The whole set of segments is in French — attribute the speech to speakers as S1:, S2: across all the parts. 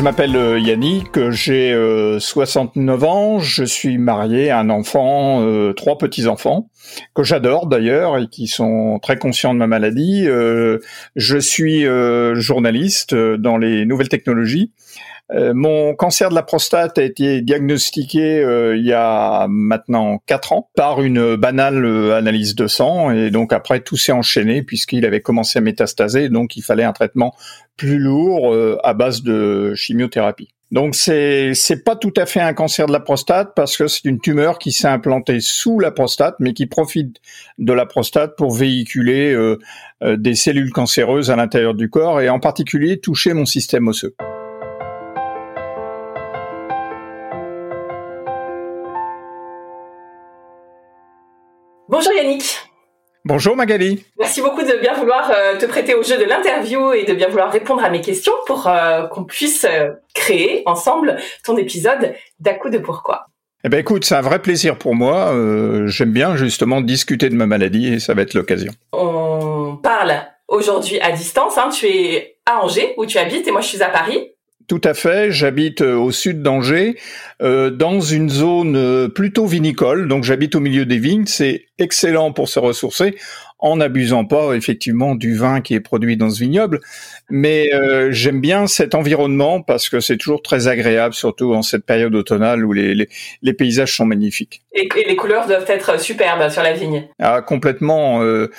S1: Je m'appelle euh, Yannick, j'ai 69 euh, ans, je suis marié, un enfant, euh, trois petits-enfants, que j'adore d'ailleurs et qui sont très conscients de ma maladie. je suis journaliste dans les nouvelles technologies. Mon cancer de la prostate a été diagnostiqué il y a maintenant quatre ans par une banale analyse de sang et donc après tout s'est enchaîné puisqu'il avait commencé à métastaser donc il fallait un traitement plus lourd euh, à base de chimiothérapie. Donc c'est c'est pas tout à fait un cancer de la prostate parce que c'est une tumeur qui s'est implantée sous la prostate mais qui profite de la prostate pour véhiculer euh, euh, des cellules cancéreuses à l'intérieur du corps et en particulier toucher mon système osseux.
S2: Bonjour Yannick.
S1: Bonjour Magali.
S2: Merci beaucoup de bien vouloir euh, te prêter au jeu de l'interview et de bien vouloir répondre à mes questions pour euh, qu'on puisse euh, créer ensemble ton épisode d'à coup de pourquoi.
S1: Eh ben écoute, c'est un vrai plaisir pour moi. J'aime bien justement discuter de ma maladie et ça va être l'occasion.
S2: On parle aujourd'hui à distance. Hein. Tu es à Angers où tu habites et moi je suis à Paris.
S1: Tout à fait. J'habite au sud d'Angers, dans une zone plutôt vinicole. Donc j'habite au milieu des vignes. C'est excellent pour se ressourcer en n'abusant pas effectivement du vin qui est produit dans ce vignoble. Mais euh, j'aime bien cet environnement parce que c'est toujours très agréable, surtout en cette période automnale où les, les, paysages sont magnifiques.
S2: Et, les couleurs doivent être superbes sur la vigne.
S1: Ah complètement. Euh,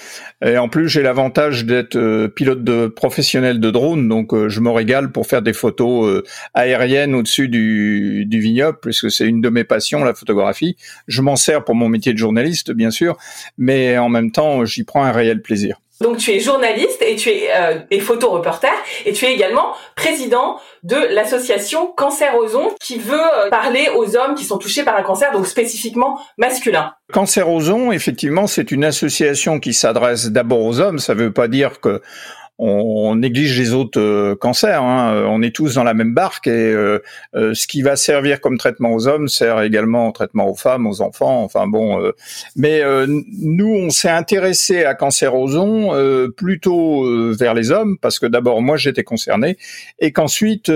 S1: et en plus j'ai l'avantage d'être euh, pilote de professionnel de drone, donc je me régale pour faire des photos aériennes au-dessus du, du vignoble, puisque c'est une de mes passions, la photographie. Je m'en sers pour mon métier de journaliste, bien sûr, mais en même temps, j'y prends un réel plaisir.
S2: Donc tu es journaliste et tu es euh, et photoreporter et tu es également président de l'association Cancer Ozon qui veut euh, parler aux hommes qui sont touchés par un cancer donc spécifiquement masculin.
S1: Cancer Ozon, effectivement, c'est une association qui s'adresse d'abord aux hommes. Ça ne veut pas dire que on, néglige les autres euh, cancers. Hein. Euh, on est tous dans la même barque et euh, ce qui va servir comme traitement aux hommes sert également au traitement aux femmes, aux enfants. Enfin bon, mais nous on s'est intéressé à cancer aux ondes plutôt vers les hommes parce que d'abord moi j'étais concerné et qu'ensuite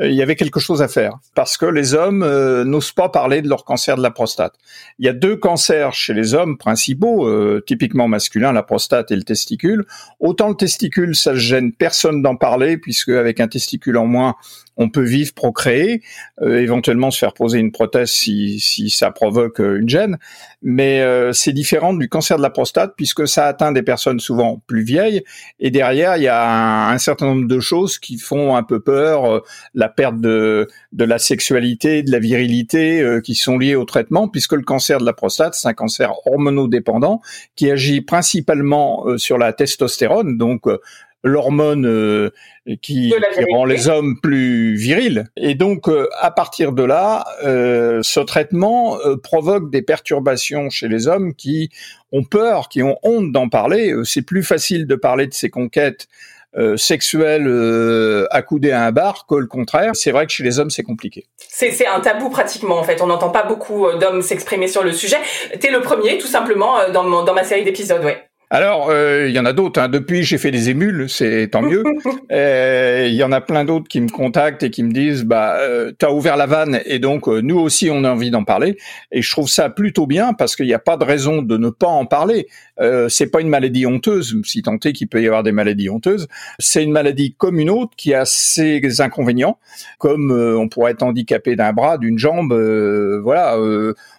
S1: il y avait quelque chose à faire parce que les hommes euh, n'osent pas parler de leur cancer de la prostate. Il y a deux cancers chez les hommes principaux, euh, typiquement masculins, la prostate et le testicule. Autant le testicule, ça gêne personne d'en parler puisque avec un testicule en moins, on peut vivre, procréer, euh, éventuellement se faire poser une prothèse si, si ça provoque euh, une gêne. Mais euh, c'est différent du cancer de la prostate puisque ça atteint des personnes souvent plus vieilles. Et derrière, il y a un, certain nombre de choses qui font un peu peur, la perte de, de la sexualité, de la virilité, qui sont liées au traitement, puisque le cancer de la prostate, c'est un cancer hormonodépendant qui agit principalement sur la testostérone, donc l'hormone euh, qui, rend les hommes plus virils. Et donc, euh, à partir de là, euh, ce traitement provoque des perturbations chez les hommes qui ont peur, qui ont honte d'en parler. C'est plus facile de parler de ces conquêtes sexuelles accoudées à un bar que le contraire. C'est vrai que chez les hommes, c'est compliqué.
S2: C'est un tabou pratiquement en fait. On n'entend pas beaucoup d'hommes s'exprimer sur le sujet. T'es le premier, tout simplement, dans, dans ma série d'épisodes, ouais.
S1: Alors, euh, il y en a d'autres. Hein. Depuis, j'ai fait des émules, c'est tant mieux. Euh, il y en a plein d'autres qui me contactent et qui me disent, bah, euh, t'as ouvert la vanne et donc nous aussi, on a envie d'en parler. Et je trouve ça plutôt bien parce qu'il n'y a pas de raison de ne pas en parler. Euh, c'est pas une maladie honteuse, si tant est qu'il peut y avoir des maladies honteuses. C'est une maladie comme une autre qui a ses inconvénients, comme on pourrait être handicapé d'un bras, d'une jambe. voilà,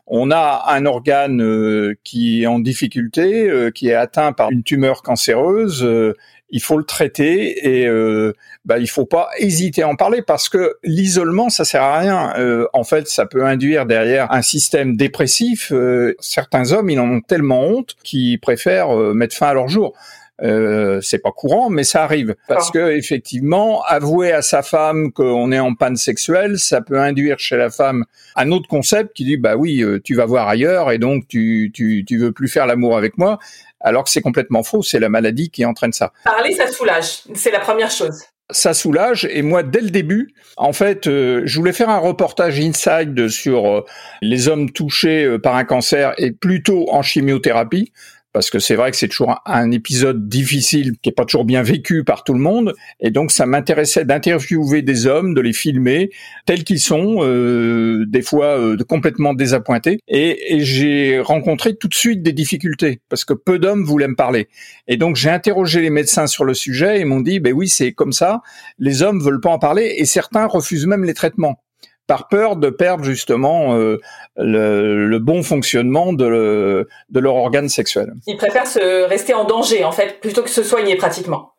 S1: on a un organe qui est en difficulté, qui est atteint par une tumeur cancéreuse, euh, il faut le traiter et euh, bah, il faut pas hésiter à en parler parce que l'isolement ça sert à rien. Euh, en fait, ça peut induire derrière un système dépressif. Euh, certains hommes, ils en ont tellement honte qu'ils préfèrent mettre fin à leur jour. Euh, c'est pas courant, mais ça arrive. Parce que effectivement, avouer à sa femme qu'on est en panne sexuelle, ça peut induire chez la femme un autre concept qui dit bah oui, euh, tu vas voir ailleurs et donc tu tu tu veux plus faire l'amour avec moi. Alors que c'est complètement faux, c'est la maladie qui entraîne ça.
S2: Parler, ça soulage, c'est la première chose.
S1: Ça soulage et moi dès le début, en fait, euh, je voulais faire un reportage inside sur euh, les hommes touchés euh, par un cancer et plutôt en chimiothérapie parce que c'est vrai que c'est toujours un, épisode difficile qui est pas toujours bien vécu par tout le monde. Et donc ça m'intéressait d'interviewer des hommes de les filmer tels qu'ils sont euh, des fois euh, complètement désappointés. Et, et j'ai rencontré tout de suite des difficultés parce que peu d'hommes voulaient me parler. Et donc j'ai interrogé les médecins sur le sujet et m'ont dit ben oui c'est comme ça. Les hommes veulent pas en parler et certains refusent même les traitements par peur de perdre justement euh, le, bon fonctionnement de, de leur organe sexuel.
S2: Ils préfèrent se rester en danger en fait plutôt que se soigner pratiquement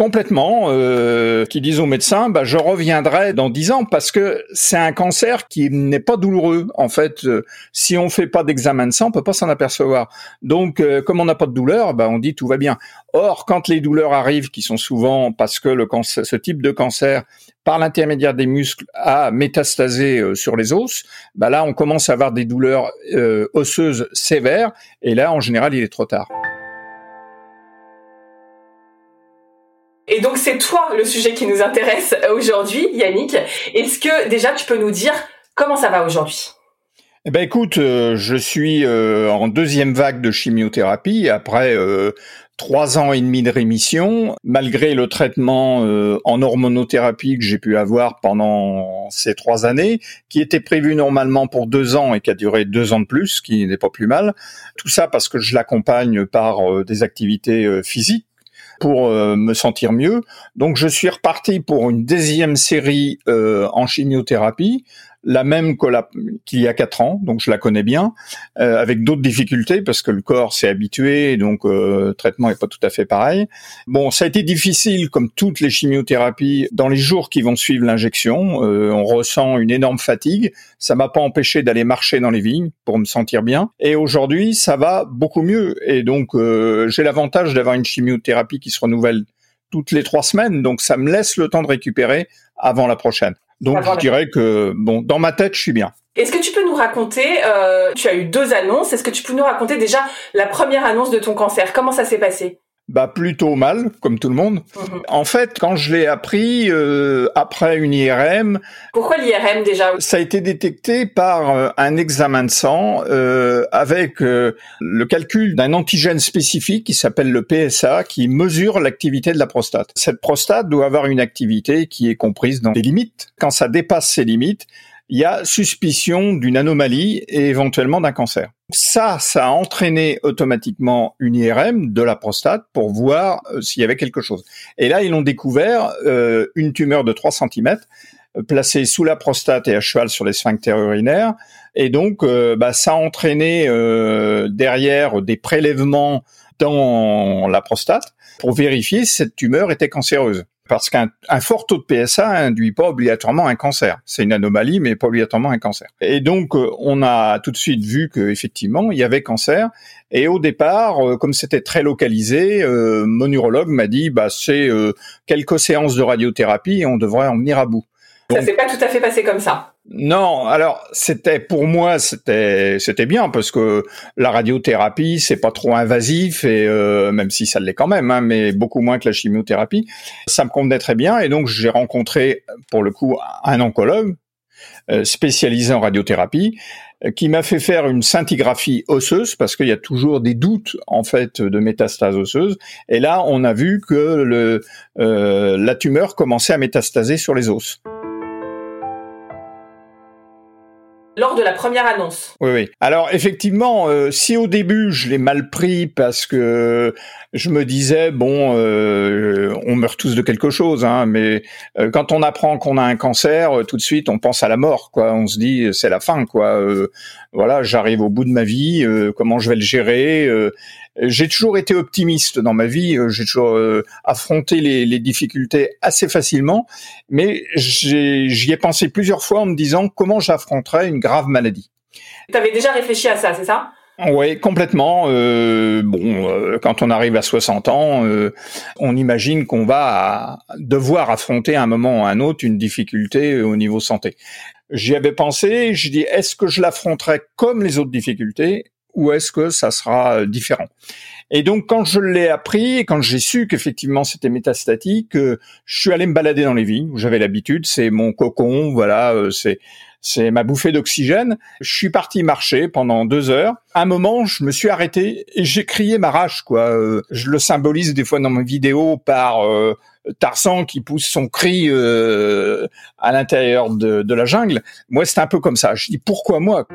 S1: complètement, euh, qui disent aux médecins, bah, je reviendrai dans dix ans parce que c'est un cancer qui n'est pas douloureux. En fait, euh, si on fait pas d'examen de sang, on peut pas s'en apercevoir. Donc, euh, comme on n'a pas de douleur, bah, on dit tout va bien. Or, quand les douleurs arrivent, qui sont souvent parce que le cancer, ce type de cancer, par l'intermédiaire des muscles, a métastasé euh, sur les os, bah là, on commence à avoir des douleurs osseuses sévères, et là, en général, il est trop tard.
S2: Et donc c'est toi le sujet qui nous intéresse aujourd'hui, Yannick. Est-ce que déjà tu peux nous dire comment ça va aujourd'hui?
S1: Eh ben écoute, euh, je suis euh, en deuxième vague de chimiothérapie après euh, trois ans et demi de rémission, malgré le traitement en hormonothérapie que j'ai pu avoir pendant ces trois années, qui était prévu normalement pour deux ans et qui a duré deux ans de plus, ce qui n'est pas plus mal. Tout ça parce que je l'accompagne par des activités physiques pour euh, me sentir mieux. Donc je suis reparti pour une deuxième série euh, en chimiothérapie la même qu'il y a quatre ans, donc je la connais bien, euh, avec d'autres difficultés parce que le corps s'est habitué, donc euh, le traitement est pas tout à fait pareil. Bon, ça a été difficile comme toutes les chimiothérapies dans les jours qui vont suivre l'injection. Euh, on ressent une énorme fatigue. Ça m'a pas empêché d'aller marcher dans les vignes pour me sentir bien. Et aujourd'hui, ça va beaucoup mieux. Et donc j'ai l'avantage d'avoir une chimiothérapie qui se renouvelle toutes les trois semaines, donc ça me laisse le temps de récupérer avant la prochaine. Donc je dirais que bon, dans ma tête, je suis bien.
S2: Est-ce que tu peux nous raconter, euh, tu as eu deux annonces, est-ce que tu peux nous raconter déjà la première annonce de ton cancer? Comment ça s'est passé?
S1: Bah plutôt mal, comme tout le monde. Mhm. En fait, quand je l'ai appris euh, après une IRM.
S2: Pourquoi l'IRM déjà?
S1: Ça a été détecté par euh, un examen de sang euh, avec euh, le calcul d'un antigène spécifique qui s'appelle le PSA, qui mesure l'activité de la prostate. Cette prostate doit avoir une activité qui est comprise dans des limites. Quand ça dépasse ces limites, il y a suspicion d'une anomalie et éventuellement d'un cancer. Ça, ça a entraîné automatiquement une IRM de la prostate pour voir euh, s'il y avait quelque chose. Et là, ils ont découvert euh, une tumeur de 3 cm euh, placée sous la prostate et à cheval sur les sphincters urinaires. Et donc, bah, ça a entraîné derrière des prélèvements dans la prostate pour vérifier si cette tumeur était cancéreuse parce qu'un fort taux de PSA induit pas obligatoirement un cancer. C'est une anomalie, mais pas obligatoirement un cancer. Et donc, euh, on a tout de suite vu qu'effectivement, il y avait cancer. Et au départ, euh, comme c'était très localisé, euh, mon urologue m'a dit, bah, c'est quelques séances de radiothérapie et on devrait en venir à bout.
S2: Ça s'est pas tout à fait passé comme ça.
S1: Non, alors c'était pour moi c'était c'était bien parce que la radiothérapie c'est pas trop invasif et euh, même si ça l'est quand même, hein, mais beaucoup moins que la chimiothérapie, ça me convenait très bien et donc j'ai rencontré pour le coup un oncologue euh, spécialisé en radiothérapie euh, qui m'a fait faire une scintigraphie osseuse parce qu'il y a toujours des doutes en fait de métastase osseuse et là on a vu que le la tumeur commençait à métastaser sur les os.
S2: Lors de la première annonce.
S1: Oui, oui. Alors effectivement, euh, si au début je l'ai mal pris parce que je me disais bon, euh, on meurt tous de quelque chose, hein, mais euh, quand on apprend qu'on a un cancer, tout de suite on pense à la mort, quoi. On se dit c'est la fin, quoi. voilà, j'arrive au bout de ma vie, comment je vais le gérer j'ai toujours été optimiste dans ma vie, euh, j'ai toujours euh, affronté les, les, difficultés assez facilement, mais j'y ai pensé plusieurs fois en me disant comment j'affronterais une grave maladie.
S2: Tu avais déjà réfléchi à ça, c'est ça?
S1: Oui, complètement. Euh, bon, euh, quand on arrive à 60 ans, euh, on imagine qu'on va devoir affronter à un moment ou à un autre une difficulté au niveau santé. J'y avais pensé, je dis, est-ce que je l'affronterai comme les autres difficultés? Ou est-ce que ça sera différent? Et donc, quand je l'ai appris quand j'ai su qu'effectivement c'était métastatique, je suis allé me balader dans les vignes où j'avais l'habitude. C'est mon cocon, voilà, c'est c'est ma bouffée d'oxygène. Je suis parti marcher pendant deux heures. À un moment, je me suis arrêté et j'ai crié ma rage, quoi. Euh, je le symbolise des fois dans mes vidéos par euh, Tarzan qui pousse son cri euh, à l'intérieur de, de la jungle. Moi, c'est un peu comme ça. Je dis pourquoi moi?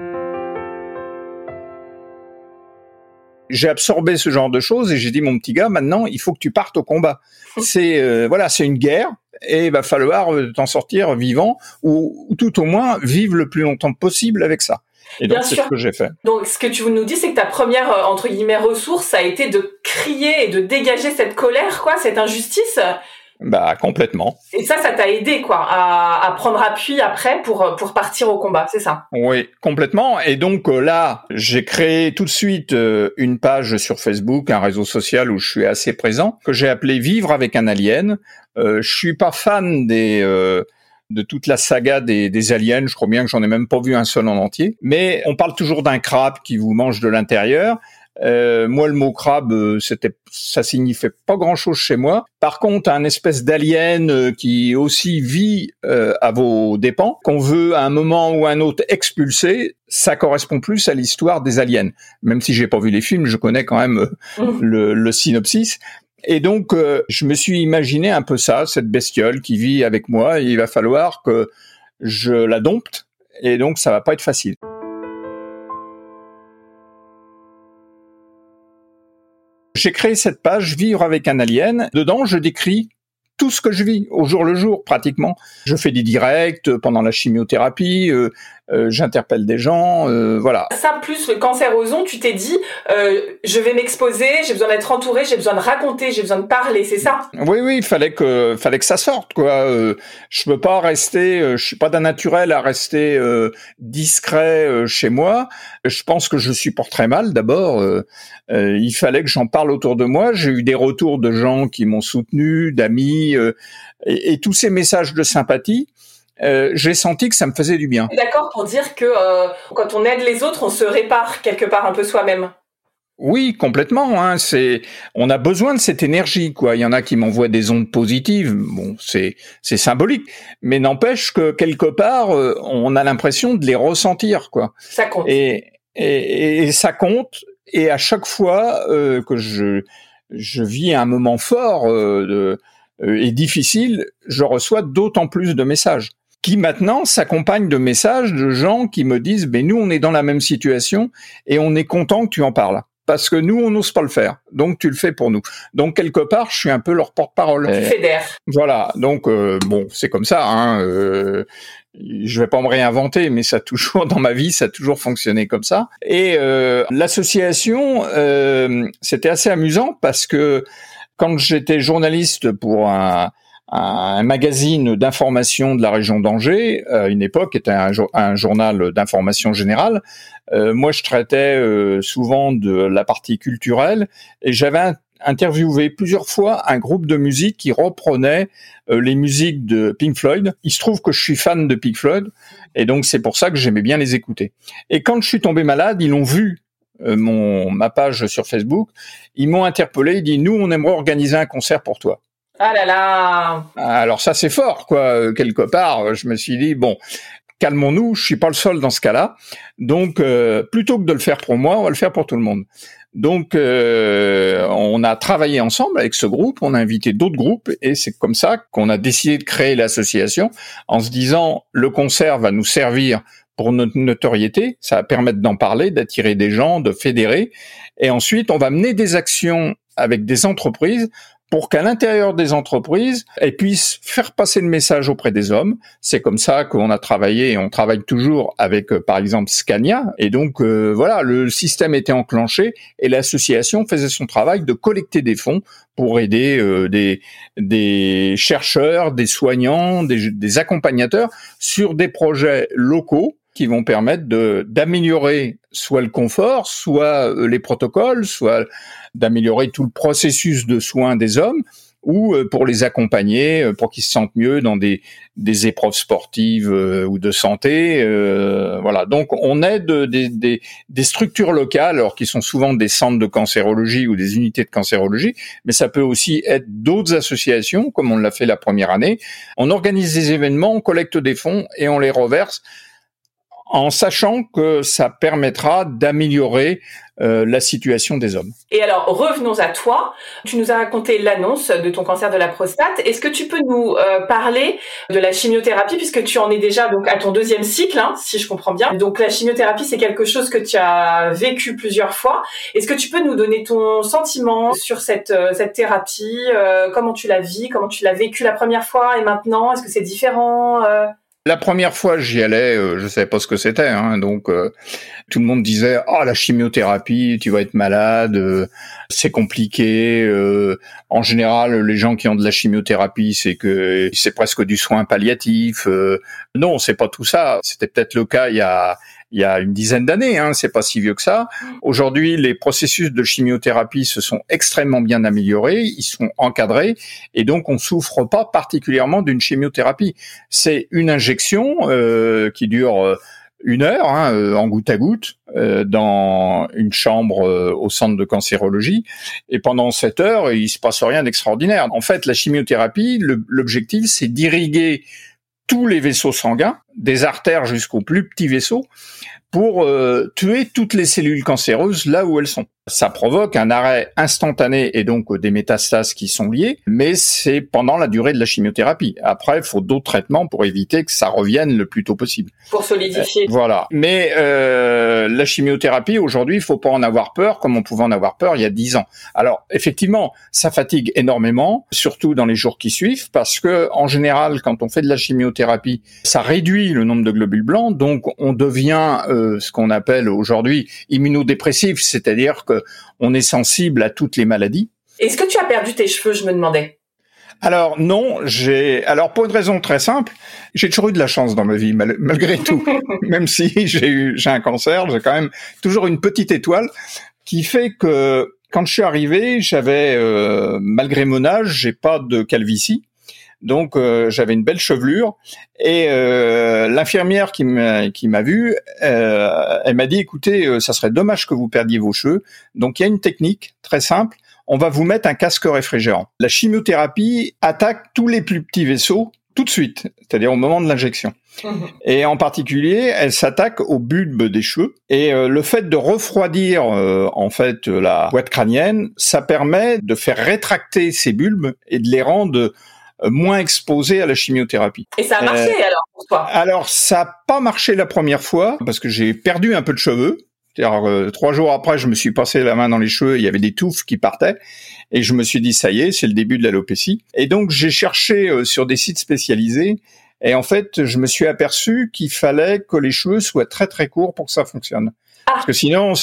S1: J'ai absorbé ce genre de choses et j'ai dit mon petit gars maintenant il faut que tu partes au combat c'est voilà c'est une guerre et il va falloir euh, t'en sortir vivant ou, tout au moins vivre le plus longtemps possible avec ça. Et donc c'est ce que j'ai fait.
S2: Donc ce que tu nous dis, c'est que ta première euh, entre guillemets ressource a été de crier et de dégager cette colère, quoi, cette injustice.
S1: Bah complètement.
S2: Et ça, ça t'a aidé quoi à, à, prendre appui après pour pour partir au combat, c'est ça?
S1: Oui, complètement. Et donc euh, là, j'ai créé tout de suite une page sur Facebook, un réseau social où je suis assez présent, que j'ai appelé Vivre avec un alien, euh, je suis pas fan des euh, de toute la saga des, des, aliens. Je crois bien que j'en ai même pas vu un seul en entier. Mais on parle toujours d'un crabe qui vous mange de l'intérieur. Euh, moi, le mot crabe, euh, c'était, ça signifiait pas grand-chose chez moi. Par contre, un espèce d'alien euh, qui aussi vit à vos dépens, qu'on veut à un moment ou un autre expulser, ça correspond plus à l'histoire des aliens. Même si j'ai pas vu les films, je connais quand même mmh. le, le synopsis. Et donc, euh, je me suis imaginé un peu ça, cette bestiole qui vit avec moi. il va falloir que je la dompte. Et donc, ça va pas être facile. J'ai créé cette page Vivre avec un alien. Dedans, je décris tout ce que je vis au jour le jour pratiquement. Je fais des directs pendant la chimiothérapie, euh, euh, j'interpelle des gens, euh, voilà.
S2: Ça plus le cancer aux ondes, tu t'es dit, euh, je vais m'exposer, j'ai besoin d'être entouré, j'ai besoin de raconter, j'ai besoin de parler, c'est ça?
S1: Oui, oui, il fallait que, fallait que ça sorte, quoi. je peux pas rester, je suis pas d'un naturel à rester discret chez moi. Je pense que je supporte très mal. D'abord, il fallait que j'en parle autour de moi. J'ai eu des retours de gens qui m'ont soutenu, d'amis, et, et tous ces messages de sympathie euh, j'ai senti que ça me faisait du bien.
S2: D'accord pour dire que euh, quand on aide les autres, on se répare quelque part un peu soi-même.
S1: Oui, complètement. Hein, c'est, on a besoin de cette énergie, quoi. Il y en a qui m'envoient des ondes positives. Bon, c'est c'est symbolique, mais n'empêche que quelque part, euh, on a l'impression de les ressentir, quoi.
S2: Ça compte.
S1: Et et, et ça compte. Et à chaque fois euh, que je je vis un moment fort de, et difficile, je reçois d'autant plus de messages qui maintenant s'accompagne de messages de gens qui me disent ben nous on est dans la même situation et on est content que tu en parles parce que nous on n'ose pas le faire. Donc tu le fais pour nous. Donc quelque part je suis un peu leur porte-parole.
S2: Tu fédères
S1: voilà. Donc euh, bon c'est comme ça hein euh, je vais pas me réinventer, mais ça a toujours dans ma vie, ça a toujours fonctionné comme ça. Et euh, l'association, euh, c'était assez amusant parce que quand j'étais journaliste pour un, un magazine d'information de la région d'Angers, à une époque était un, un journal d'information générale. Euh, moi, je traitais euh, souvent de la partie culturelle et j'avais interviewé plusieurs fois un groupe de musique qui reprenait euh, les musiques de Pink Floyd. Il se trouve que je suis fan de Pink Floyd et donc c'est pour ça que j'aimais bien les écouter. Et quand je suis tombé malade, ils l'ont vu mon ma page sur Facebook, ils m'ont interpellé, ils dit nous on aimerait organiser un concert pour toi.
S2: Ah là là
S1: Alors ça c'est fort quoi euh, quelque part. Je me suis dit bon calmons-nous, je suis pas le seul dans ce cas-là. Donc euh, plutôt que de le faire pour moi, on va le faire pour tout le monde. Donc euh, on a travaillé ensemble avec ce groupe, on a invité d'autres groupes et c'est comme ça qu'on a décidé de créer l'association en se disant le concert va nous servir pour notre notoriété, ça va permettre d'en parler, d'attirer des gens, de fédérer et ensuite on va mener des actions avec des entreprises pour qu'à l'intérieur des entreprises, elles puissent faire passer le message auprès des hommes. C'est comme ça qu'on a travaillé et on travaille toujours avec, euh, par exemple, Scania. Et donc, euh, voilà, le système était enclenché et l'association faisait son travail de collecter des fonds pour aider euh, des, des chercheurs, des soignants, des, des accompagnateurs sur des projets locaux qui vont permettre de d'améliorer soit le confort, soit euh, les protocoles, soit d'améliorer tout le processus de soins des hommes ou euh, pour les accompagner, euh, pour qu'ils se sentent mieux dans des, des épreuves sportives ou de santé. voilà. Donc on aide des, des, des, structures locales, alors qui sont souvent des centres de cancérologie ou des unités de cancérologie, mais ça peut aussi être d'autres associations, comme on l'a fait la première année. On organise des événements, on collecte des fonds et on les reverse en sachant que ça permettra d'améliorer euh, la situation des hommes.
S2: Et alors, revenons à toi. Tu nous as raconté l'annonce de ton cancer de la prostate. Est-ce que tu peux nous euh, parler de la chimiothérapie, puisque tu en es déjà donc à ton deuxième cycle, hein, si je comprends bien. Donc la chimiothérapie, c'est quelque chose que tu as vécu plusieurs fois. Est-ce que tu peux nous donner ton sentiment sur cette, euh, cette thérapie Comment tu la vis Comment tu l'as vécu la première fois et maintenant? Est-ce que c'est différent
S1: la première fois, j'y allais, euh, je savais pas ce que c'était, hein, donc euh, tout le monde disait "Ah, oh, la chimiothérapie, tu vas être malade, euh, c'est compliqué." en général, les gens qui ont de la chimiothérapie, c'est que c'est presque du soin palliatif. non, c'est pas tout ça. C'était peut-être le cas il y a il y a une dizaine d'années, hein, c'est pas si vieux que ça. Aujourd'hui, les processus de chimiothérapie se sont extrêmement bien améliorés, ils sont encadrés, et donc on souffre pas particulièrement d'une chimiothérapie. C'est une injection euh, qui dure euh, une heure, hein, euh, en goutte à goutte, dans une chambre au centre de cancérologie. Et pendant cette heure, il se passe rien d'extraordinaire. En fait, la chimiothérapie, l'objectif, c'est d'irriguer tous les vaisseaux sanguins, des artères jusqu'aux plus petits vaisseaux, pour euh, tuer toutes les cellules cancéreuses là où elles sont. Ça provoque un arrêt instantané et donc des métastases qui sont liées, mais c'est pendant la durée de la chimiothérapie. Après, il faut d'autres traitements pour éviter que ça revienne le plus tôt possible.
S2: Pour solidifier.
S1: Euh, voilà. Mais euh, la chimiothérapie, aujourd'hui, il faut pas en avoir peur comme on pouvait en avoir peur il y a dix ans. Alors, effectivement, ça fatigue énormément, surtout dans les jours qui suivent, parce que en général, quand on fait de la chimiothérapie, ça réduit le nombre de globules blancs, donc on devient euh, ce qu'on appelle aujourd'hui immunodépressif, c'est-à-dire que on est sensible à toutes les maladies.
S2: Est-ce que tu as perdu tes cheveux, je me demandais?
S1: Alors non, j'ai alors pour une raison très simple, j'ai toujours eu de la chance dans ma vie malgré tout. même si j'ai eu j'ai un cancer, j'ai quand même toujours une petite étoile qui fait que quand je suis arrivé, j'avais euh, malgré mon âge, j'ai pas de calvitie. Donc euh, j'avais une belle chevelure et euh, l'infirmière qui m'a qui m'a vu, euh, elle m'a dit écoutez, ça serait dommage que vous perdiez vos cheveux. Donc il y a une technique très simple. On va vous mettre un casque réfrigérant. La chimiothérapie attaque tous les plus petits vaisseaux tout de suite, c'est-à-dire au moment de l'injection. Mmh. Et en particulier, elle s'attaque au bulbe des cheveux. Et le fait de refroidir en fait la boîte crânienne, ça permet de faire rétracter ces bulbes et de les rendre euh, moins exposé à la chimiothérapie.
S2: Et ça a marché euh, alors pour toi?
S1: Alors ça n'a pas marché la première fois parce que j'ai perdu un peu de cheveux. cest euh, trois jours après, je me suis passé la main dans les cheveux, il y avait des touffes qui partaient, et je me suis dit ça y est, c'est le début de l'alopécie. Et donc j'ai cherché sur des sites spécialisés, et en fait, je me suis aperçu qu'il fallait que les cheveux soient très très courts pour que ça fonctionne. Ah. Parce que sinon,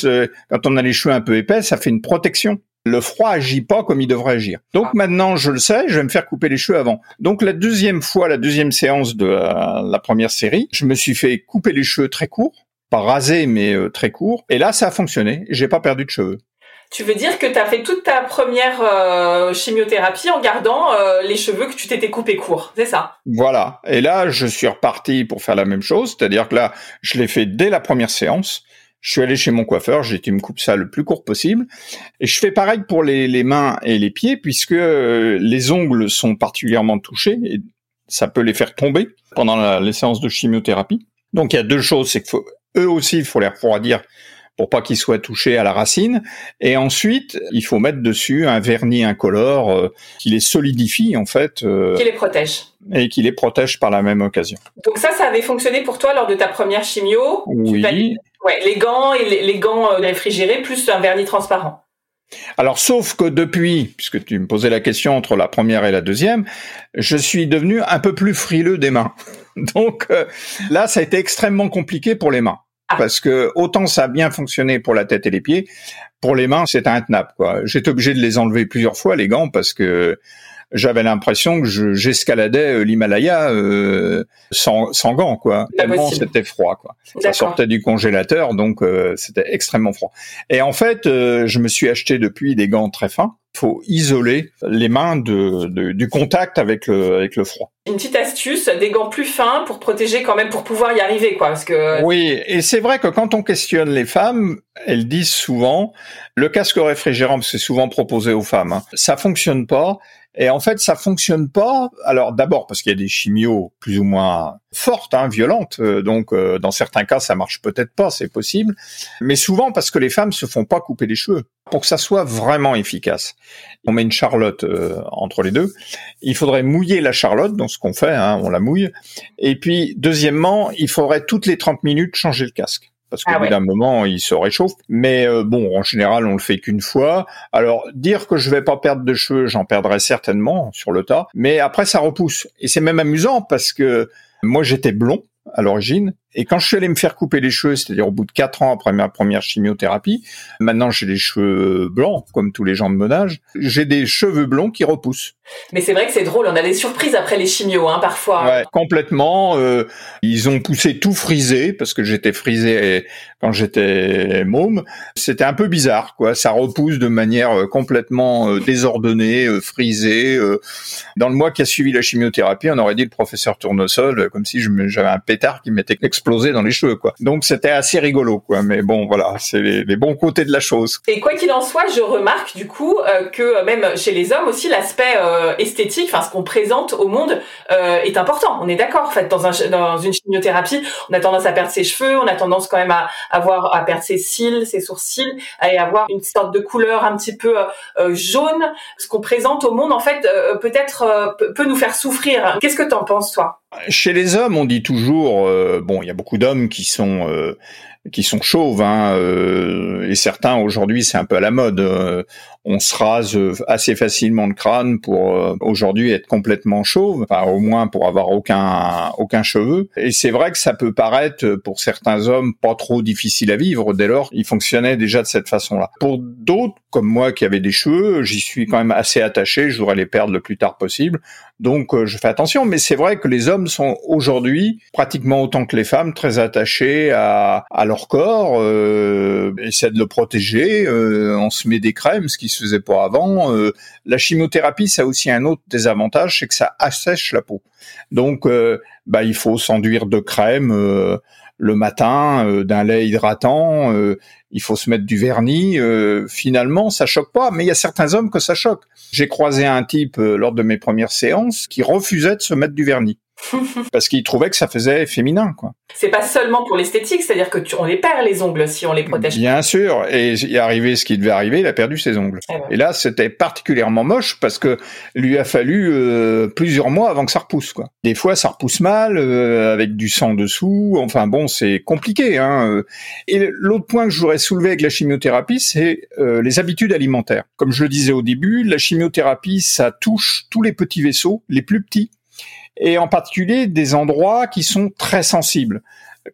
S1: quand on a les cheveux un peu épais, ça fait une protection le froid agit pas comme il devrait agir. Donc ah. maintenant, je le sais, je vais me faire couper les cheveux avant. Donc la deuxième fois, la deuxième séance de la, première série, je me suis fait couper les cheveux très courts, pas rasés mais euh, très courts, et là ça a fonctionné. J'ai pas perdu de cheveux.
S2: Tu veux dire que tu as fait toute ta première euh, chimiothérapie en gardant euh, les cheveux que tu t'étais coupé courts, c'est ça?
S1: Voilà. Et là, je suis reparti pour faire la même chose, c'est-à-dire que là, je l'ai fait dès la première séance. Je suis allé chez mon coiffeur, j'ai dit me coupe ça le plus court possible. Et je fais pareil pour les, mains et les pieds, puisque euh, les ongles sont particulièrement touchés et ça peut les faire tomber pendant les séances de chimiothérapie. Donc il y a deux choses, c'est que eux aussi, il faut les refroidir pour pas qu'ils soient touchés à la racine. Et ensuite, il faut mettre dessus un vernis incolore euh, qui les solidifie en fait.
S2: Euh, qui les protège.
S1: Et qui les protège par la même occasion.
S2: Donc ça, ça avait fonctionné pour toi lors de ta première chimio
S1: Oui.
S2: Ouais, les gants et les, gants euh, réfrigérés plus un vernis transparent.
S1: Alors, sauf que depuis, puisque tu me posais la question entre la première et la deuxième, je suis devenu un peu plus frileux des mains. Donc euh, là, ça a été extrêmement compliqué pour les mains. Ah. Parce que autant ça a bien fonctionné pour la tête et les pieds, pour les mains, c'est un intenable. Quoi. J'étais obligé de les enlever plusieurs fois, les gants, parce que j'avais l'impression que j'escaladais l'Himalaya sans, sans gants, quoi. Tellement c'était froid, quoi. Ça sortait du congélateur, donc c'était extrêmement froid. Et en fait, je me suis acheté depuis des gants très fins faut isoler les mains de, du contact avec le, avec le froid.
S2: Une petite astuce, des gants plus fins pour protéger quand même, pour pouvoir y arriver, quoi. Parce que
S1: oui, et c'est vrai que quand on questionne les femmes, elles disent souvent le casque réfrigérant, c'est souvent proposé aux femmes, hein, ça fonctionne pas. Et en fait, ça fonctionne pas. Alors d'abord parce qu'il y a des chimios plus ou moins fortes, hein, violentes. Euh, donc euh, dans certains cas, ça marche peut-être pas, c'est possible. Mais souvent parce que les femmes se font pas couper les cheveux. Pour que ça soit vraiment efficace, on met une charlotte euh, entre les deux. Il faudrait mouiller la charlotte, dans ce qu'on fait, hein, on la mouille. Et puis deuxièmement, il faudrait toutes les 30 minutes changer le casque parce qu'au ah bout d'un moment, il se réchauffe. Mais euh, bon, en général, on le fait qu'une fois. Alors, dire que je vais pas perdre de cheveux, j'en perdrai certainement sur le tas. Mais après, ça repousse. Et c'est même amusant parce que moi, j'étais blond à l'origine et quand je suis allé me faire couper les cheveux, c'est-à-dire au bout de quatre ans après ma première chimiothérapie, maintenant j'ai les cheveux blancs, comme tous les gens de mon âge, j'ai des cheveux blonds qui repoussent.
S2: Mais c'est vrai que c'est drôle, on a des surprises après les chimios, hein, parfois.
S1: Ouais, complètement. Euh, ils ont poussé tout frisé, parce que j'étais frisé quand j'étais môme. C'était un peu bizarre, quoi. Ça repousse de manière euh, complètement euh, désordonnée, frisée. Dans le mois qui a suivi la chimiothérapie, on aurait dit le professeur Tournesol, comme si j'avais un pétard qui m'était explosé dans les cheveux, quoi. Donc c'était assez rigolo, quoi. Mais bon, voilà, c'est les, bons côtés de la chose.
S2: Et quoi qu'il en soit, je remarque du coup euh, que même chez les hommes aussi, l'aspect euh, esthétique, enfin ce qu'on présente au monde, euh, est important. On est d'accord. En fait, dans, dans une chimiothérapie, on a tendance à perdre ses cheveux, on a tendance quand même à avoir à perdre ses cils, ses sourcils, à avoir une sorte de couleur un petit peu jaune. Ce qu'on présente au monde, en fait, peut-être peut nous faire souffrir. Qu'est-ce que t'en penses, toi?
S1: Chez les hommes, on dit toujours, euh, bon, il y a beaucoup d'hommes qui sont euh, qui sont chauves, hein, euh, et certains aujourd'hui c'est un peu à la mode. Euh, on se rase assez facilement le crâne pour euh, aujourd'hui être complètement chauve, enfin au moins pour avoir aucun aucun cheveu. Et c'est vrai que ça peut paraître pour certains hommes pas trop difficile à vivre dès lors ils fonctionnaient déjà de cette façon-là. Pour d'autres comme moi qui avaient des cheveux, j'y suis quand même assez attaché. Je voudrais les perdre le plus tard possible, donc je fais attention. Mais c'est vrai que les hommes sont aujourd'hui pratiquement autant que les femmes très attachés à, à leur corps, euh, essaie de le protéger, euh, on se met des crèmes, ce qui faisait pas avant. Euh, la chimiothérapie, ça a aussi un autre désavantage, c'est que ça assèche la peau. Donc, euh, bah, il faut s'enduire de crème le matin, d'un lait hydratant. Il faut se mettre du vernis. finalement, ça choque pas, mais il y a certains hommes que ça choque. J'ai croisé un type lors de mes premières séances qui refusait de se mettre du vernis. parce qu'il trouvait que ça faisait féminin, quoi.
S2: C'est pas seulement pour l'esthétique, c'est-à-dire que tu, on les perd les ongles si on les protège.
S1: Bien sûr, et il est arrivé ce qui devait arriver, il a perdu ses ongles. Et là, c'était particulièrement moche parce que lui a fallu euh, plusieurs mois avant que ça repousse, quoi. Des fois, ça repousse mal, euh, avec du sang dessous. Enfin bon, c'est compliqué. Hein. Et l'autre point que je voudrais soulever avec la chimiothérapie, c'est euh, les habitudes alimentaires. Comme je le disais au début, la chimiothérapie, ça touche tous les petits vaisseaux, les plus petits et en particulier des endroits qui sont très sensibles,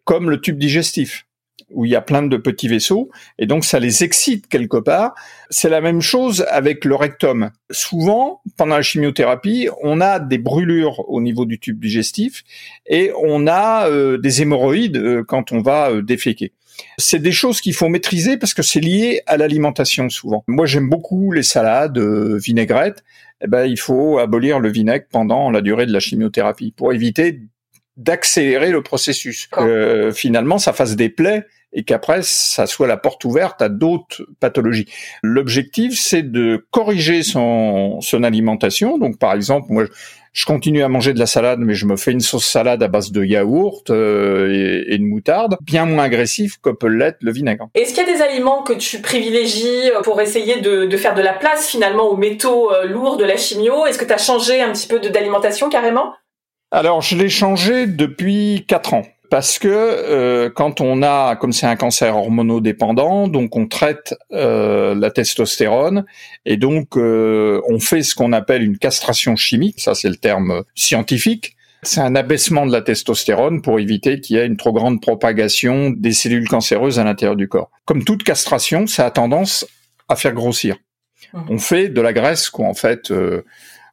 S1: comme le tube digestif où il y a plein de petits vaisseaux, et donc ça les excite quelque part. C'est la même chose avec le rectum. Souvent, pendant la chimiothérapie, on a des brûlures au niveau du tube digestif, et on a euh, des hémorroïdes euh, quand on va déféquer. C'est des choses qu'il faut maîtriser parce que c'est lié à l'alimentation souvent. Moi, j'aime beaucoup les salades, euh, vinaigrettes. Eh ben, il faut abolir le vinaigre pendant la durée de la chimiothérapie pour éviter d'accélérer le processus. Que, finalement, ça fasse des plaies et qu'après, ça soit la porte ouverte à d'autres pathologies. L'objectif, c'est de corriger son, son alimentation. Donc, par exemple, moi, je continue à manger de la salade, mais je me fais une sauce salade à base de yaourt euh, et, de moutarde, bien moins agressif que peut l'être le vinaigre.
S2: Est-ce qu'il y a des aliments que tu privilégies pour essayer de, faire de la place finalement aux métaux euh, lourds de la chimio? Est-ce que tu as changé un petit peu d'alimentation carrément?
S1: Alors, je l'ai changé depuis quatre ans parce que euh, quand on a, comme c'est un cancer hormonodépendant, donc on traite euh, la testostérone et donc euh, on fait ce qu'on appelle une castration chimique, ça c'est le terme scientifique. C'est un abaissement de la testostérone pour éviter qu'il y ait une trop grande propagation des cellules cancéreuses à l'intérieur du corps. Comme toute castration, ça a tendance à faire grossir. Mmh. On fait de la graisse, quoi, en fait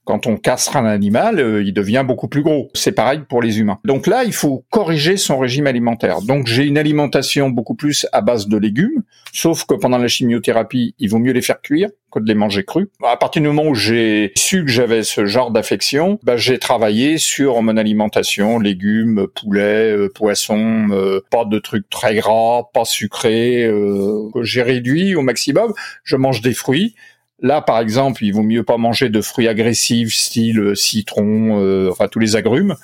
S1: Quand on castre un animal, euh, il devient beaucoup plus gros. C'est pareil pour les humains. Donc là, il faut corriger son régime alimentaire. Donc j'ai une alimentation beaucoup plus à base de légumes, sauf que pendant la chimiothérapie, il vaut mieux les faire cuire que de les manger crus. À partir du moment où j'ai su que j'avais ce genre d'affection, bah, j'ai travaillé sur mon alimentation, légumes, poulet, euh, poisson, euh, pas de trucs très gras, pas sucrés, euh, j'ai réduit au maximum. Je mange des fruits. Là, par exemple, il vaut mieux pas manger de fruits agressifs, style euh, citron, euh, enfin tous les agrumes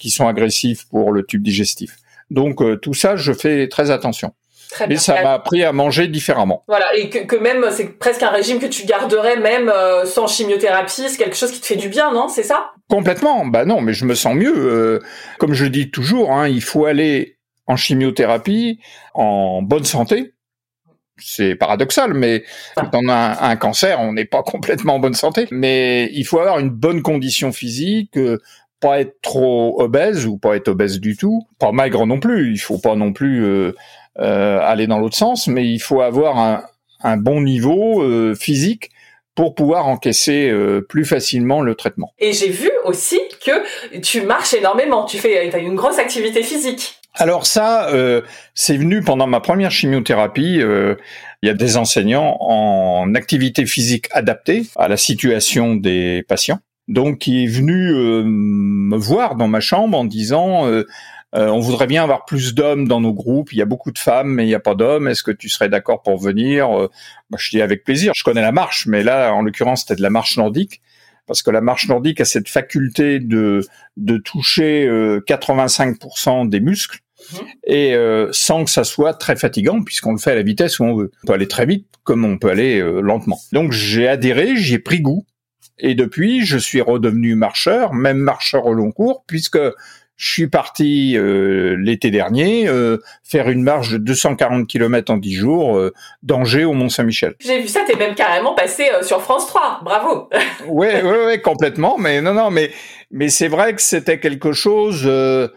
S1: qui sont agressifs pour le tube digestif. Donc euh, tout ça, je fais très attention.
S2: Très bien.
S1: ça m'a appris à manger différemment.
S2: Voilà, et que, que même c'est presque un régime que tu garderais même euh, sans chimiothérapie, c'est quelque chose qui te fait du bien, non? C'est ça?
S1: Complètement. Bah non, mais je me sens mieux. Euh, comme je dis toujours, hein, il faut aller en chimiothérapie en bonne santé. C'est paradoxal, mais quand on a un, cancer, on n'est pas complètement en bonne santé. Mais il faut avoir une bonne condition physique, euh, pas être trop obèse ou pas être obèse du tout, pas maigre non plus. Il faut pas non plus euh, euh, aller dans l'autre sens, mais il faut avoir un, un bon niveau euh, physique pour pouvoir encaisser euh, plus facilement le traitement.
S2: Et j'ai vu aussi que tu marches énormément, tu fais as une grosse activité physique.
S1: Alors ça, euh, c'est venu pendant ma première chimiothérapie. euh, il y a des enseignants en activité physique adaptée à la situation des patients. Donc, qui est venu euh, me voir dans ma chambre en disant on voudrait bien avoir plus d'hommes dans nos groupes. Il y a beaucoup de femmes, mais il n'y a pas d'hommes. Est-ce que tu serais d'accord pour venir? Bah, Je dis avec plaisir. Je connais la marche, mais là, en l'occurrence, c'était de la marche nordique parce que la marche nordique a cette faculté de de toucher euh, 85% des muscles
S2: Mhm.
S1: et euh, sans que ça soit très fatigant puisqu'on le fait à la vitesse où on veut. On peut aller très vite comme on peut aller euh, lentement. Donc j'ai adhéré, j'y ai pris goût et depuis je suis redevenu marcheur, même marcheur au long cours puisque je suis parti euh, l'été dernier euh, faire une marche de 240 km en 10 jours euh, d'Angers au Mont-Saint-Michel.
S2: J'ai vu ça, t'es même carrément passé euh, sur France 3. Bravo.
S1: ouais, ouais, ouais, complètement. Mais non, non, mais mais c'est vrai que c'était quelque chose euh,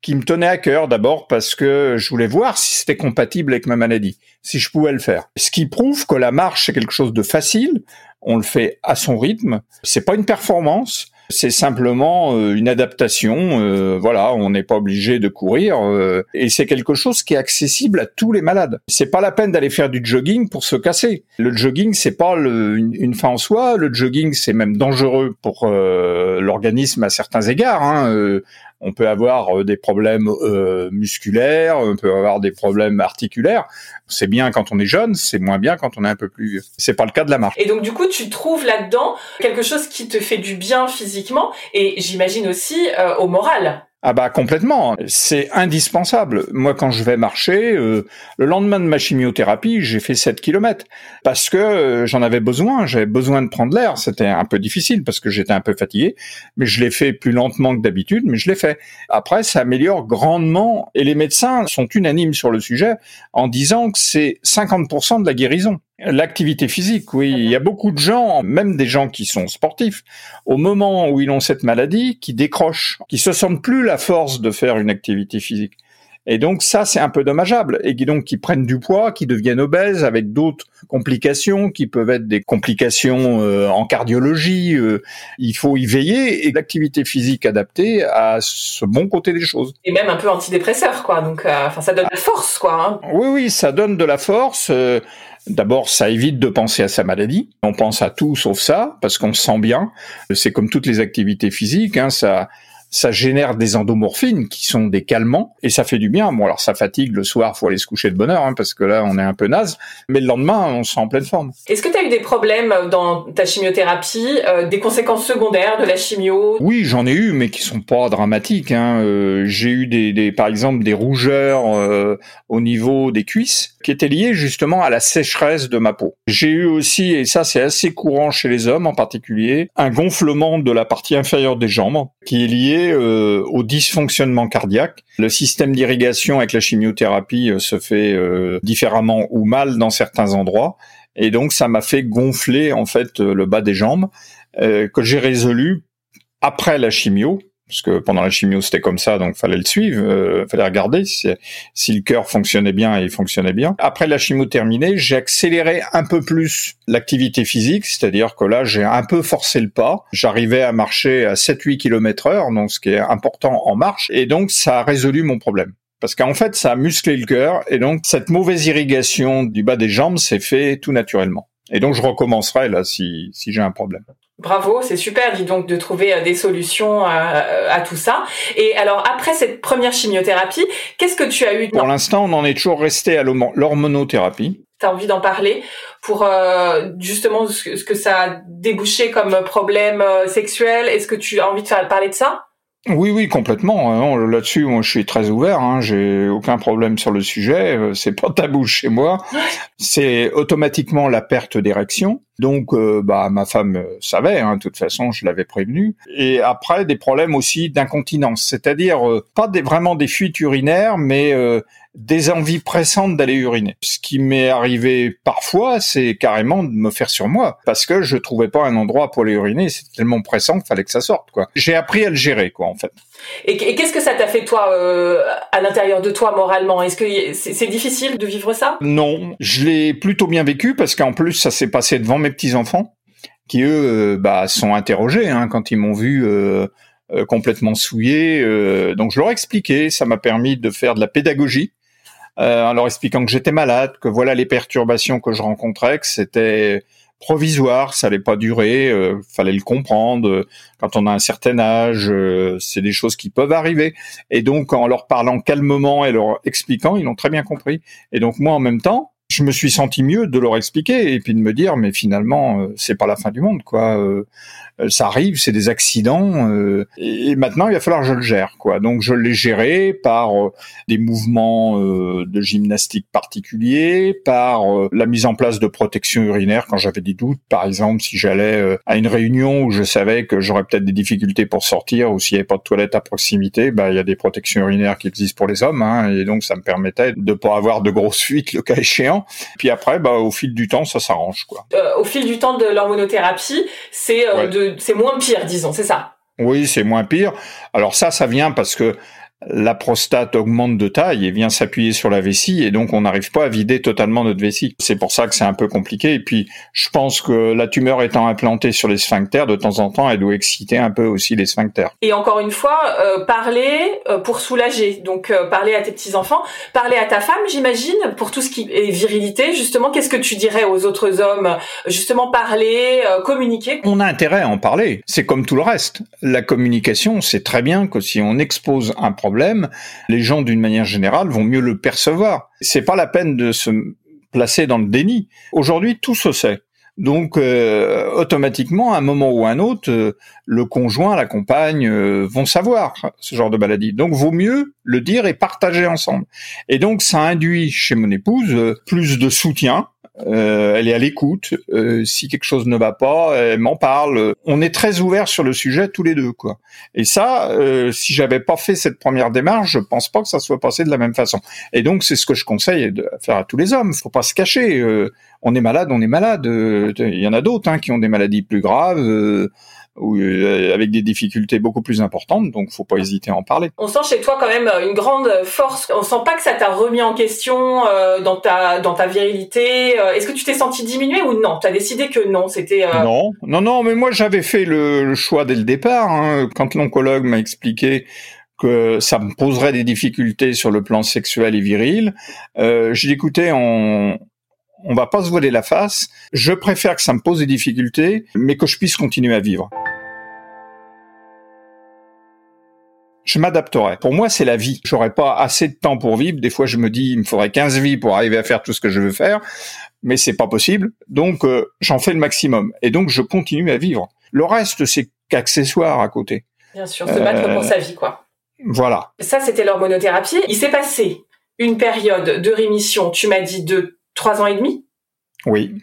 S1: qui me tenait à cœur d'abord parce que je voulais voir si c'était compatible avec ma maladie, si je pouvais le faire. Ce qui prouve que la marche c'est quelque chose de facile. On le fait à son rythme. C'est pas une performance. C'est simplement euh, une adaptation. euh, voilà, on n'est pas obligé de courir euh, et c'est quelque chose qui est accessible à tous les malades. C'est pas la peine d'aller faire du jogging pour se casser. Le jogging, c'est pas une, fin en soi. Le jogging, c'est même dangereux pour l'organisme à certains égards. hein. On peut avoir euh, des problèmes euh, musculaires, on peut avoir des problèmes articulaires. C'est bien quand on est jeune, c'est moins bien quand on est un peu plus vieux. C'est pas le cas de la marche.
S2: Et donc du coup, tu trouves là-dedans quelque chose qui te fait du bien physiquement et j'imagine aussi euh, au moral.
S1: Ah bah complètement, c'est indispensable. Moi quand je vais marcher, euh, le lendemain de ma chimiothérapie, j'ai fait 7 kilomètres parce que euh, j'en avais besoin, j'avais besoin de prendre l'air. C'était un peu difficile parce que j'étais un peu fatigué, mais je l'ai fait plus lentement que d'habitude, mais je l'ai fait. Après, ça améliore grandement et les médecins sont unanimes sur le sujet en disant que c'est 50% de la guérison. L'activité physique, oui. Il y a beaucoup de gens, même des gens qui sont sportifs, au moment où ils ont cette maladie, qui décrochent, qui se sentent plus la force de faire une activité physique. Et donc ça, c'est un peu dommageable. Et qui donc qui prennent du poids, qui deviennent obèses avec d'autres complications, qui peuvent être des complications euh, en cardiologie. euh, il faut y veiller. Et l'activité physique adaptée à ce bon côté des choses.
S2: Et même un peu antidépresseur, quoi. Donc, euh, enfin, ça donne de la force, quoi. Hein.
S1: Oui, oui, ça donne de la force. D'abord, ça évite de penser à sa maladie. On pense à tout sauf ça, parce qu'on se sent bien. C'est comme toutes les activités physiques, hein, ça, ça génère des endomorphines qui sont des calmants, et ça fait du bien. Bon, alors ça fatigue le soir, faut aller se coucher de bonne heure, hein, parce que là, on est un peu naze. Mais le lendemain, on se sent en pleine forme.
S2: Est-ce que tu as eu des problèmes dans ta chimiothérapie, euh, des conséquences secondaires de la chimio?
S1: Oui, j'en ai eu, mais qui sont pas dramatiques. Hein. Euh, j'ai eu des, des, par exemple, des rougeurs euh, au niveau des cuisses qui étaient liées justement à la sécheresse de ma peau. J'ai eu aussi, et ça c'est assez courant chez les hommes en particulier, un gonflement de la partie inférieure des jambes qui est lié euh, au dysfonctionnement cardiaque. Le système d'irrigation avec la chimiothérapie euh, se fait euh, différemment ou mal dans certains endroits. Et donc ça m'a fait gonfler en fait le bas des jambes que j'ai résolu après la chimio parce que pendant la chimio c'était comme ça, donc fallait le suivre, euh, fallait regarder si, si le cœur fonctionnait bien et il fonctionnait bien. Après la chimio terminée, j'ai accéléré un peu plus l'activité physique, c'est-à-dire que là j'ai un peu forcé le pas. J'arrivais à marcher à 7-8 km heure, donc ce qui est important en marche, et donc ça a résolu mon problème. Parce qu'en fait, ça a musclé le cœur, et donc cette mauvaise irrigation du bas des jambes s'est fait tout naturellement. Et donc je recommencerai là si, si j'ai un problème.
S2: Bravo, c'est super, dis donc, de trouver euh, des solutions à, à, tout ça. Et alors, après cette première chimiothérapie, qu'est-ce que tu as eu
S1: Pour l'instant, on en est toujours resté à l'hormonothérapie.
S2: Tu as envie d'en parler pour euh, justement ce que ça a débouché comme problème euh, sexuel? Est-ce que tu as envie de faire parler de ça?
S1: Oui, oui, complètement. Hein. Là-dessus, moi, je suis très ouvert. Hein. J'ai aucun problème sur le sujet. Euh, c'est pas tabou chez moi. C'est automatiquement la perte d'érection. Donc, euh, bah, ma femme euh, savait. Hein. De toute façon, je l'avais prévenu. Et après, des problèmes aussi d'incontinence, c'est-à-dire pas des, vraiment des fuites urinaires, mais des envies pressantes d'aller uriner. Ce qui m'est arrivé parfois, c'est carrément de me faire sur moi, parce que je trouvais pas un endroit pour aller uriner, c'était tellement pressant qu'il fallait que ça sorte, quoi. J'ai appris à le gérer, quoi, en fait.
S2: Et, qu'est-ce que ça t'a fait, toi, euh, à l'intérieur de toi, moralement? Est-ce que c'est difficile de vivre ça?
S1: Non, je l'ai plutôt bien vécu, parce qu'en plus, ça s'est passé devant mes petits-enfants, qui, eux, euh, bah, sont interrogés, hein, quand ils m'ont vu... Euh, complètement souillé. donc je leur ai expliqué, ça m'a permis de faire de la pédagogie euh, en leur expliquant que j'étais malade, que voilà les perturbations que je rencontrais, que c'était provisoire, ça allait pas durer, euh, fallait le comprendre. Quand on a un certain âge, euh, c'est des choses qui peuvent arriver. Et donc, en leur parlant calmement et leur expliquant, ils l'ont très bien compris. Et donc, moi, en même temps, je me suis senti mieux de leur expliquer et puis de me dire, mais finalement, euh, c'est pas la fin du monde, quoi. Euh, euh, ça arrive, c'est des accidents, et maintenant il va falloir que je le gère, quoi. Donc je l'ai géré par des mouvements de gymnastique particuliers, par la mise en place de protection urinaire quand j'avais des doutes, par exemple si j'allais à une réunion où je savais que j'aurais peut-être des difficultés pour sortir ou s'il n'y avait pas de toilette à proximité, bah il y a des protections urinaires qui existent pour les hommes, hein, et donc ça me permettait de pas avoir de grosses fuites le cas échéant puis après, bah, au fil du temps, ça s'arrange, quoi.
S2: Euh, au fil du temps de l'hormonothérapie, c'est c'est moins pire, disons, c'est ça.
S1: Oui, c'est moins pire. Alors ça, ça vient parce que la prostate augmente de taille et vient s'appuyer sur la vessie et donc on n'arrive pas à vider totalement notre vessie. C'est pour ça que c'est un peu compliqué et puis je pense que la tumeur étant implantée sur les sphincters, de temps en temps, elle doit exciter un peu aussi les sphincters.
S2: Et encore une fois, euh, parler euh, pour soulager, donc euh, parler à tes petits-enfants, parler à ta femme, j'imagine, pour tout ce qui est virilité, justement, qu'est-ce que tu dirais aux autres hommes? Justement, parler, communiquer?
S1: On a intérêt à en parler, c'est comme tout le reste. La communication, c'est très bien que si on expose un problème, les gens d'une manière générale vont mieux le percevoir. C'est pas la peine de se placer dans le déni. Aujourd'hui, tout se sait. Donc euh, automatiquement, à un moment ou à un autre, euh, le conjoint, la compagne euh, vont savoir ce genre de maladie. Donc vaut mieux le dire et partager ensemble. Et donc ça induit chez mon épouse plus de soutien, euh, elle est à l'écoute. Euh, si quelque chose ne va pas, elle m'en parle. On est très ouvert sur le sujet tous les deux, quoi. Et ça, euh, si j'avais pas fait cette première démarche, je pense pas que ça soit passé de la même façon. Et donc, c'est ce que je conseille de faire à tous les hommes. Faut pas se cacher. on est malade, on est malade. Il y en a d'autres hein, qui ont des maladies plus graves ou euh, avec des difficultés beaucoup plus importantes, donc faut pas hésiter à en parler.
S2: On sent chez toi quand même une grande force. On sent pas que ça t'a remis en question euh, dans ta dans ta virilité. Euh, est-ce que tu t'es senti diminué ou non? Tu as décidé que non, c'était
S1: Non, non, non, mais moi j'avais fait le, choix dès le départ. Hein, quand l'oncologue m'a expliqué que ça me poserait des difficultés sur le plan sexuel et viril. Euh, J'ai écouté, on, on va pas se voiler la face. Je préfère que ça me pose des difficultés, mais que je puisse continuer à vivre. je m'adapterai. Pour moi, c'est la vie. J'aurais pas assez de temps pour vivre. Des fois, je me dis, il me faudrait 15 vies pour arriver à faire tout ce que je veux faire, mais c'est pas possible. Donc, euh, j'en fais le maximum. Et donc, je continue à vivre. Le reste, c'est qu'accessoire à côté.
S2: Bien sûr, se battre pour euh, sa vie, quoi.
S1: Voilà.
S2: Ça, c'était l'hormonothérapie. Il s'est passé une période de rémission, tu m'as dit, de trois ans et demi?
S1: Oui.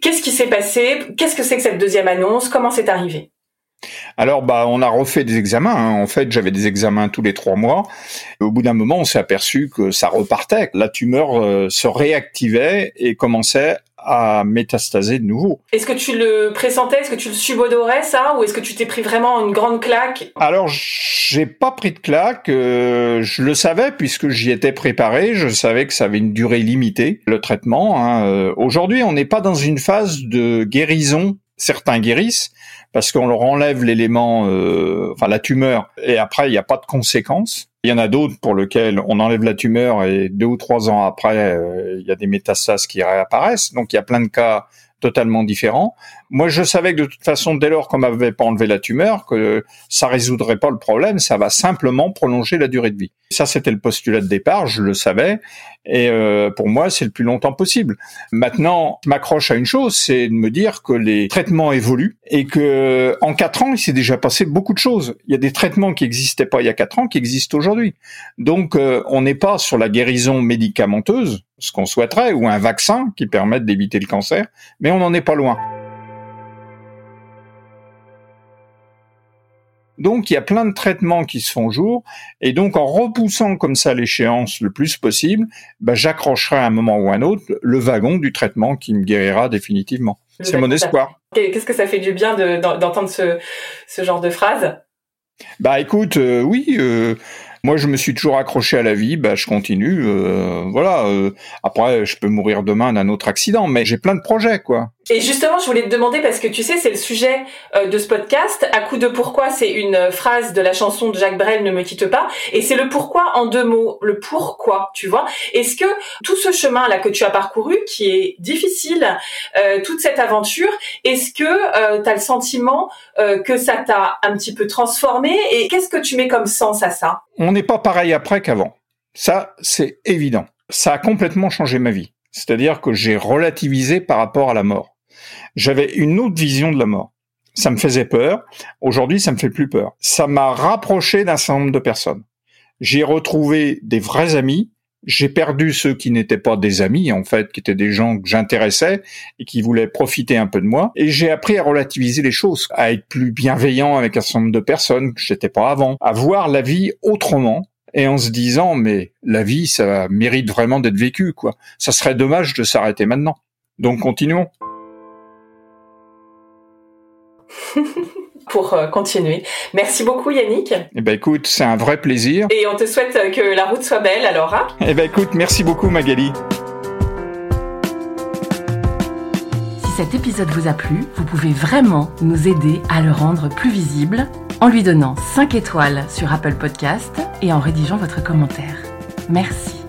S2: Qu'est-ce qui s'est passé? Qu'est-ce que c'est que cette deuxième annonce? Comment c'est arrivé?
S1: Alors, bah, on a refait des examens. Hein. En fait, j'avais des examens tous les trois mois. au bout d'un moment, on s'est aperçu que ça repartait. La tumeur euh, se réactivait et commençait à métastaser de nouveau.
S2: Est-ce que tu le pressentais? Est-ce que tu le subodorais ça? Ou est-ce que tu t'es pris vraiment une grande claque?
S1: Alors, j'ai pas pris de claque. Euh, je le savais puisque j'y étais préparé. Je savais que ça avait une durée limitée, le traitement. Hein. Euh, aujourd'hui, on n'est pas dans une phase de guérison. Certains guérissent parce qu'on leur enlève l'élément, euh, enfin la tumeur, et après il n'y a pas de conséquences. Il y en a d'autres pour lesquels on enlève la tumeur et deux ou trois ans après, il y a des métastases qui réapparaissent. Donc il y a plein de cas totalement différent. Moi, je savais que de toute façon, dès lors qu'on m'avait pas enlevé la tumeur, que ça résoudrait pas le problème, ça va simplement prolonger la durée de vie. Ça, c'était le postulat de départ, je le savais, et euh, pour moi, c'est le plus longtemps possible. Maintenant, je m'accroche à une chose, c'est de me dire que les traitements évoluent et que en quatre ans, il s'est déjà passé beaucoup de choses. Il y a des traitements qui n'existaient pas il y a quatre ans qui existent aujourd'hui. Donc, euh, on n'est pas sur la guérison médicamenteuse, ce qu'on souhaiterait, ou un vaccin qui permette d'éviter le cancer, mais on n'en est pas loin. Donc il y a plein de traitements qui se font jour, et donc en repoussant comme ça l'échéance le plus possible, bah, j'accrocherai à un moment ou à un autre le wagon du traitement qui me guérira définitivement. C'est mon espoir.
S2: Qu'est-ce que ça fait du bien d'entendre ce, ce genre de phrase?
S1: Bah écoute, euh, oui, euh, moi, je me suis toujours accroché à la vie, bah, je continue. Euh, voilà. Euh, après, je peux mourir demain d'un autre accident, mais j'ai plein de projets, quoi.
S2: Et justement, je voulais te demander parce que tu sais, c'est le sujet euh, de ce podcast. À coup de pourquoi, c'est une phrase de la chanson de Jacques Brel, Ne me quitte pas, et c'est le pourquoi en deux mots. Le pourquoi, tu vois. Est-ce que tout ce chemin là que tu as parcouru, qui est difficile, toute cette aventure, est-ce que tu as le sentiment que ça t'a un petit peu transformé? Et qu'est-ce que tu mets comme sens à ça?
S1: On n'est pas pareil après qu'avant. Ça, c'est évident. Ça a complètement changé ma vie. C'est-à-dire que j'ai relativisé par rapport à la mort. J'avais une autre vision de la mort. Ça me faisait peur. Aujourd'hui, ça me fait plus peur. Ça m'a rapproché d'un certain nombre de personnes. J'ai retrouvé des vrais amis. J'ai perdu ceux qui n'étaient pas des amis, en fait, qui étaient des gens que j'intéressais et qui voulaient profiter un peu de moi. Et j'ai appris à relativiser les choses, à être plus bienveillant avec un certain nombre de personnes que j'étais pas avant, à voir la vie autrement, et en se disant mais la vie ça mérite vraiment d'être vécu quoi. Ça serait dommage de s'arrêter maintenant. Donc continuons.
S2: pour euh, continuer. Merci beaucoup Yannick.
S1: Eh ben écoute, c'est un vrai plaisir.
S2: Et on te souhaite euh, que la route soit belle alors. Hein
S1: eh ben écoute, merci beaucoup Magali.
S3: Si cet épisode vous a plu, vous pouvez vraiment nous aider à le rendre plus visible en lui donnant 5 étoiles sur Apple Podcast et en rédigeant votre commentaire. Merci.